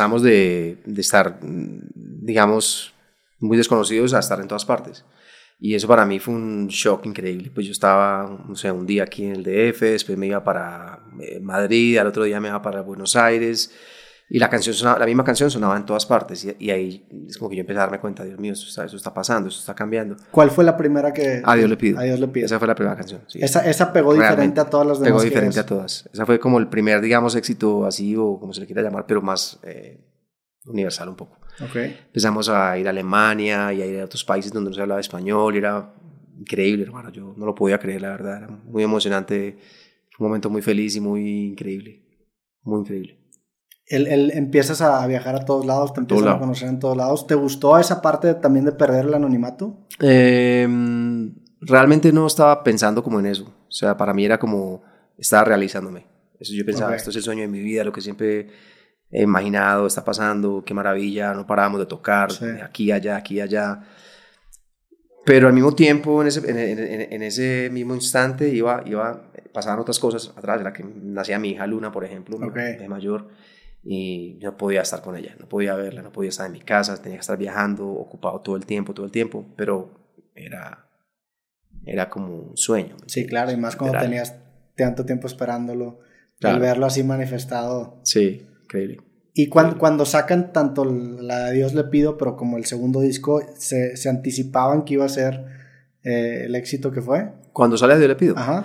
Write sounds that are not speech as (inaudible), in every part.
pasamos de, estar, digamos, muy desconocidos a estar en todas partes. Y eso para mí fue un shock increíble. Pues yo estaba, no sé, un día aquí en el DF, después me iba para eh, Madrid, al otro día me iba para Buenos Aires. Y la, canción sonaba, la misma canción sonaba en todas partes. Y, ahí es como que yo empecé a darme cuenta, Dios mío, eso está, eso está pasando, eso está cambiando. ¿Cuál fue la primera que...? A Dios le pido. A Dios le pido. Esa fue la primera canción. Esa, esa pegó diferente a todas las demás. Pegó diferente a todas. Esa fue como el primer, digamos, éxito así, o como se le quiera llamar, pero más eh, universal un poco. Okay. Empezamos a ir a Alemania y a ir a otros países donde no se hablaba español. Y era increíble, hermano. Yo no lo podía creer, la verdad. Era muy emocionante. un momento muy feliz y muy increíble. Muy increíble. El, empiezas a viajar a todos lados, te empiezas a conocer en todos lados. ¿Te gustó esa parte también de perder el anonimato? Em, realmente no estaba pensando como en eso. O sea, para mí era como estaba realizándome. Eso yo pensaba, esto es el sueño de mi vida, lo que siempre he imaginado, está pasando, qué maravilla, no parábamos de tocar, aquí, allá, aquí, allá. Pero al mismo tiempo, en ese, en, ese mismo instante, iba, iba, pasaban otras cosas atrás, de la que nacía mi hija Luna, por ejemplo, de mayor, y no podía estar con ella, no podía verla, no podía estar en mi casa, tenía que estar viajando, ocupado todo el tiempo, todo el tiempo, pero era, era como un sueño. Sí, claro, y más cuando tenías tanto tiempo esperándolo, al verlo así manifestado. Sí, increíble. Y cuando, cuando sacan tanto la de Dios le pido, pero como el segundo disco, ¿se, se anticipaban que iba a ser eh, el éxito que fue? Cuando sale Dios le pido. Ajá.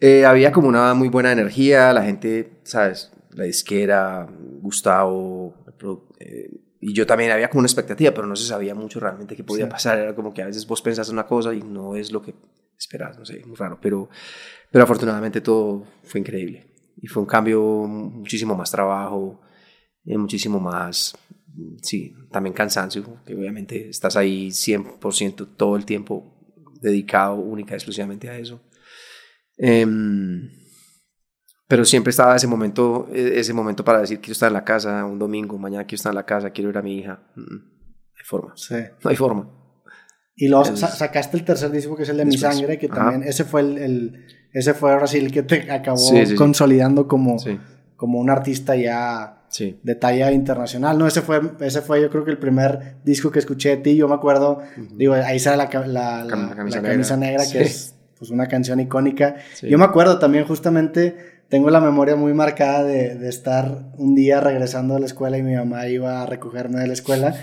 Eh, había como una muy buena energía, la gente, ¿sabes? La disquera, Gustavo, eh, y yo también había como una expectativa, pero no se sabía mucho realmente qué podía pasar. Era como que a veces vos pensás una cosa y no es lo que esperas, no sé, muy raro. Pero, pero afortunadamente todo fue increíble. Y fue un cambio, muchísimo más trabajo, eh, muchísimo más, sí, también cansancio, que obviamente estás ahí 100% todo el tiempo dedicado única y exclusivamente a eso. Em, pero siempre estaba ese momento, e, ese momento para decir quiero estar en la casa un domingo, mañana quiero estar en la casa, quiero ir a mi hija. Mm, no hay forma. Sí. No hay forma. Y luego sacaste el tercer disco que es el de Mi Sangre, que también ese fue el, ese fue ahora sí el que te acabó consolidando como, como un artista ya de talla internacional. No, ese fue, ese fue yo creo que el primer disco que escuché de ti. Yo me acuerdo, digo, ahí sale la, la, la, camisa, negra, que es pues, una canción icónica. Yo me acuerdo también justamente, tengo la memoria muy marcada de, de estar un día regresando de la escuela y mi mamá iba a recogerme de la escuela.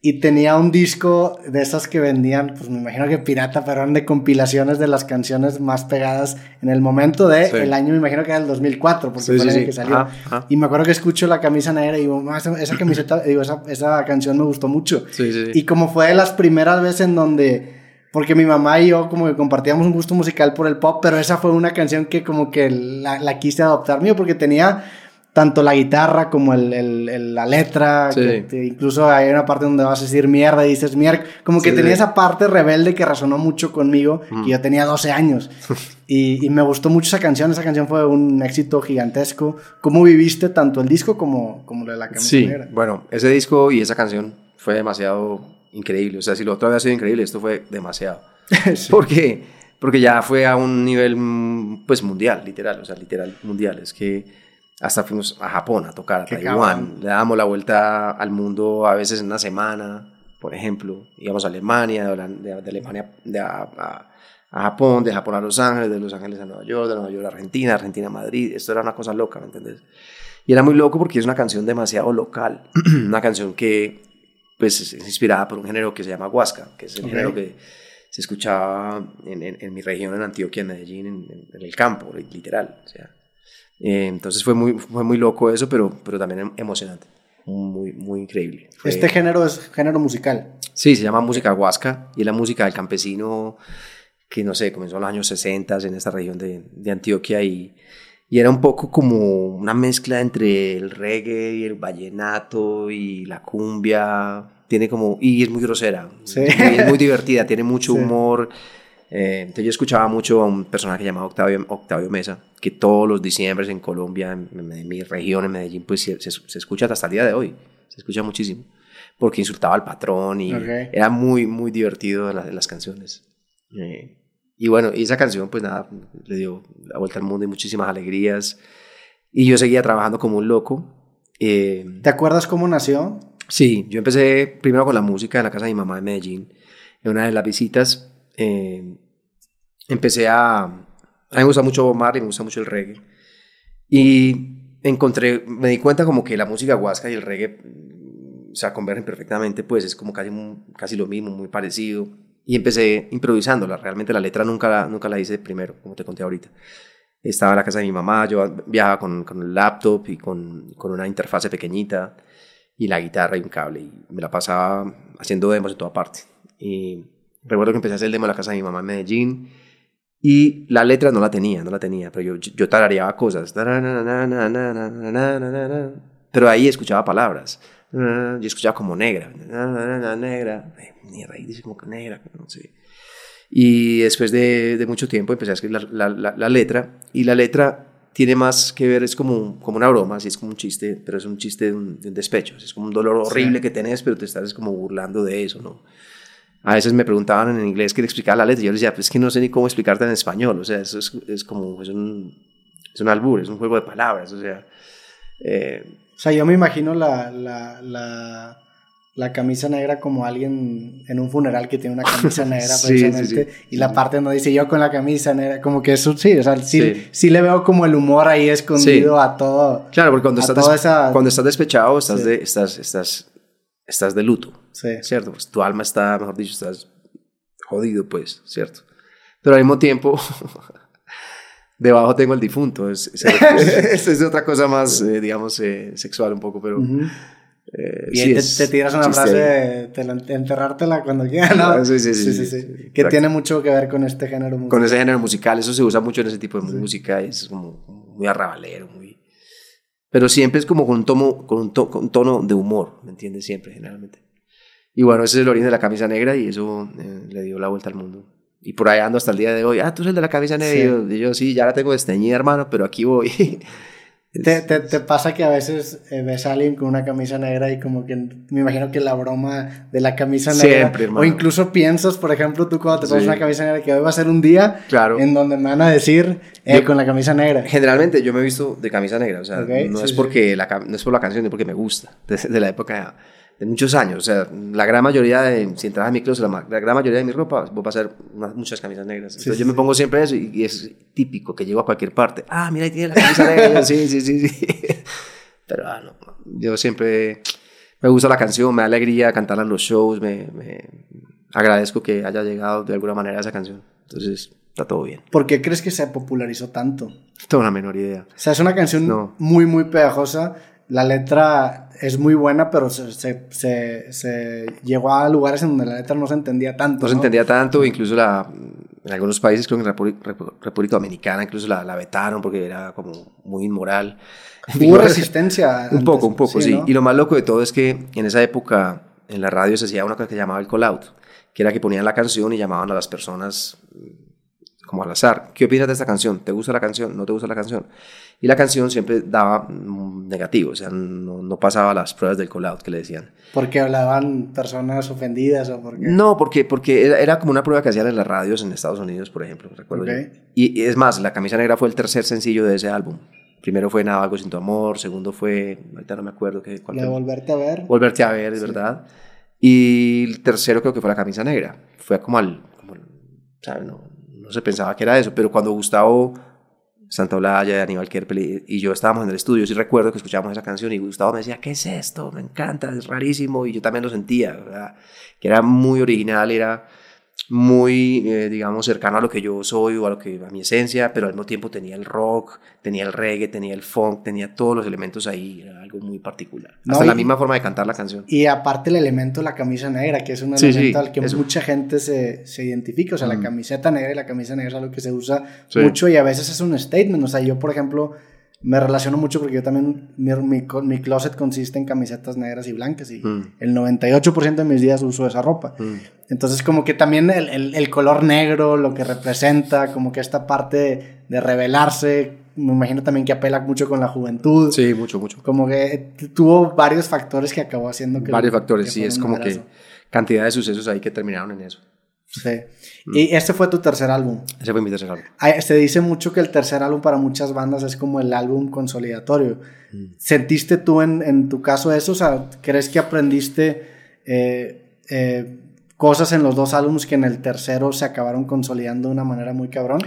Y tenía un disco de esas que vendían, pues me imagino que pirata, pero eran de compilaciones de las canciones más pegadas en el momento de el año, me imagino que era el 2004, porque fue el año que salió. Y me acuerdo que escucho la camisa negra y digo, esa, camiseta, digo, esa, esa, canción me gustó mucho. Y como fue de las primeras veces en donde, porque mi mamá y yo como que compartíamos un gusto musical por el pop, pero esa fue una canción que como que la, la quise adoptar mío, porque tenía tanto la guitarra como el, la letra, incluso hay una parte donde vas a decir mierda y dices mierda, como que tenía esa parte rebelde que resonó mucho conmigo, y yo tenía 12 años, (laughs) y, me gustó mucho esa canción, esa canción fue un éxito gigantesco. ¿Cómo viviste tanto el disco como, como lo de la canción? Sí, bueno, ese disco y esa canción fue demasiado increíble, o sea, si lo otro había sido increíble, esto fue demasiado. (laughs) Porque, porque ya fue a un nivel, pues, mundial, literal, o sea, literal, mundial, es que hasta fuimos a Japón a tocar, a Taiwán. Le damos la vuelta al mundo a veces en una semana, por ejemplo. Íbamos a Alemania, de, Alemania a, Japón, de Japón a Los Ángeles, de Los Ángeles a Nueva York, de Nueva York a Argentina, Argentina a Madrid. Esto era una cosa loca, ¿me entiendes? Y era muy loco porque es una canción demasiado local. (clears throat) una canción que pues, es inspirada por un género que se llama Huasca, que es el género que se escuchaba en, en, mi región, en Antioquia, en Medellín, en, en el campo, literal. O sea, eh, entonces fue muy, fue muy loco eso, pero, pero también em, emocionante. Muy, muy increíble. ¿Este género es género musical? Sí, se llama música huasca y es la música del campesino que, no sé, comenzó en los años 60 en esta región de, de Antioquia y, y era un poco como una mezcla entre el reggae y el vallenato y la cumbia. Tiene como, y es muy grosera, sí. es muy divertida, tiene mucho (laughs) humor. Eh, entonces yo escuchaba mucho a un personaje llamado Octavio, Octavio Mesa, que todos los diciembres en Colombia, en, mi región, en Medellín, pues se, se, escucha hasta el día de hoy, se escucha muchísimo, porque insultaba al patrón y era muy, muy divertido las, las canciones. Eh, y bueno, y esa canción pues nada, le dio la vuelta al mundo y muchísimas alegrías. Y yo seguía trabajando como un loco Eh, ¿Te acuerdas cómo nació? Sí, yo empecé primero con la música en la casa de mi mamá en Medellín. En una de las visitas eh, empecé a... A mí me gusta mucho Omar y me gusta mucho el reggae. Y encontré, me di cuenta como que la música huasca y el reggae o sea, convergen perfectamente, pues es como casi, casi lo mismo, muy parecido. Y empecé improvisándola, realmente la letra nunca nunca la hice primero, como te conté ahorita. Estaba en la casa de mi mamá, yo viajaba con, con el laptop y con, con una interfase pequeñita y la guitarra y un cable y me la pasaba haciendo demos en toda parte. Y recuerdo que empecé a hacer el demo en la casa de mi mamá en Medellín y la letra no la tenía, no la tenía, pero yo, yo tarareaba cosas. Pero ahí escuchaba palabras. Yo escuchaba como negra. Negra. Mierda, ahí dice como que negra, no sé. Y después de, de, mucho tiempo empecé a escribir la, la, la, letra. Y la letra tiene más que ver, es como, como una broma, así es como un chiste, pero es un chiste de un, despecho. Es como un dolor horrible que tenés, pero te estás como burlando de eso, ¿no? A veces me preguntaban en inglés qué explicar la letra. Yo les decía, pues es que no sé ni cómo explicarte en español. O sea, eso es, es como, es un, es un albur, es un juego de palabras. O sea, eh, o sea, yo me imagino la, la, la la camisa negra como alguien en un funeral que tiene una camisa (laughs) negra precisamente y la parte no dice yo con la camisa negra como que eso sí o sea sí, sí. le veo como el humor ahí escondido a todo claro porque cuando estás cuando estás despechado estás de estás estás estás de luto cierto pues tu alma está mejor dicho estás jodido pues cierto pero al mismo tiempo (laughs) debajo tengo el difunto es, (laughs) es, es otra cosa más eh, digamos eh, sexual un poco pero eh, y te, tiras una frase de enterrártela cuando quieras, ¿no? Ah, sí, sí, sí. sí, que tiene mucho que ver con este género musical. Con ese género musical, eso se usa mucho en ese tipo de música, es como muy arrabalero, muy... Pero siempre es como con un, tono, con un, tono de humor, ¿me entiendes? Siempre, generalmente. Y bueno, ese es el origen de la camisa negra y eso eh, le dio la vuelta al mundo. Y por ahí ando hasta el día de hoy, ah, tú eres el de la camisa negra. Y yo, sí, ya la tengo desteñida, hermano, pero aquí voy. (laughs) ¿Te, te, te pasa que a veces eh, ves a alguien con una camisa negra y como que me imagino que la broma de la camisa negra Siempre, o incluso piensas, por ejemplo, tú cuando te pones una camisa negra que hoy va a ser un día claro. en donde me van a decir eh, con la camisa negra. Generalmente yo me he visto de camisa negra, o sea, no, es porque La, no es por la canción, ni porque me gusta, (laughs) desde de la época de muchos años. O sea, la gran mayoría de, si entras a mi closet, la, la, gran mayoría de mi ropa, voy a pasar muchas camisas negras. Entonces yo me pongo siempre eso y, es típico que llego a cualquier parte. Ah, mira, ahí tiene la camisa negra. (laughs) sí, sí, sí, sí. (laughs) Pero ah, no, yo siempre me gusta la canción, me da alegría cantarla en los shows, me, me agradezco que haya llegado de alguna manera esa canción. Entonces, está todo bien. ¿Por qué crees que se popularizó tanto? Tengo una menor idea. O sea, es una canción muy, muy pegajosa la letra es muy buena, pero se, se, se, llegó a lugares en donde la letra no se entendía tanto. No, se entendía tanto, incluso la, en algunos países, creo que en República, Dominicana, incluso la, la, vetaron porque era como muy inmoral. (laughs) Hubo resistencia. (laughs) un poco, un poco, sí. Y lo más loco de todo es que en esa época en la radio se hacía una cosa que se llamaba el call out, que era que ponían la canción y llamaban a las personas como al azar. ¿Qué opinas de esta canción? ¿Te gusta la canción? ¿No te gusta la canción? Y la canción siempre daba negativo, o sea, no, no pasaba las pruebas del call-out que le decían. ¿Porque hablaban personas ofendidas o por qué? No, porque, porque era, era, como una prueba que hacían en las radios en Estados Unidos, por ejemplo, recuerdo Y, es más, La Camisa Negra fue el tercer sencillo de ese álbum. Primero fue Nada, algo sin tu amor, segundo fue, ahorita no me acuerdo qué. ¿La de Volverte a ver? Volverte a ver, es verdad. Y el tercero creo que fue La Camisa Negra. Fue como al... Como, ¿sabes? No, no se pensaba que era eso, pero cuando Gustavo Santa Olaya, Aníbal Kerpel y yo estábamos en el estudio, sí recuerdo que escuchábamos esa canción y Gustavo me decía, ¿qué es esto? Me encanta, es rarísimo y yo también lo sentía, que era muy original, era muy, eh, digamos, cercano a lo que yo soy o a, lo que, a mi esencia, pero al mismo tiempo tenía el rock, tenía el reggae, tenía el funk, tenía todos los elementos ahí, era algo muy particular. Hasta la misma forma de cantar la canción. Y aparte el elemento de la camisa negra, que es un elemento al que mucha gente se, se, identifica, o sea, la mm. camiseta negra y la camisa negra es algo que se usa mucho y a veces es un statement, o sea, yo por ejemplo me relaciono mucho porque yo también, mi, mi, mi, closet consiste en camisetas negras y blancas y mm. el 98% de mis días uso esa ropa. Mm. Entonces como que también el, el, el, color negro, lo que representa, como que esta parte de revelarse, me imagino también que apela mucho con la juventud. Sí, mucho, mucho. Como que tuvo varios factores que acabó haciendo que... Varios factores, sí, es como que cantidad de sucesos ahí que terminaron en eso. Sí. Mm. Y este fue tu tercer álbum. Ese fue mi tercer álbum. Se dice mucho que el tercer álbum para muchas bandas es como el álbum consolidatorio. Mm. ¿Sentiste tú en, en, tu caso eso? O sea, ¿crees que aprendiste eh, eh, cosas en los dos álbumes que en el tercero se acabaron consolidando de una manera muy cabrón?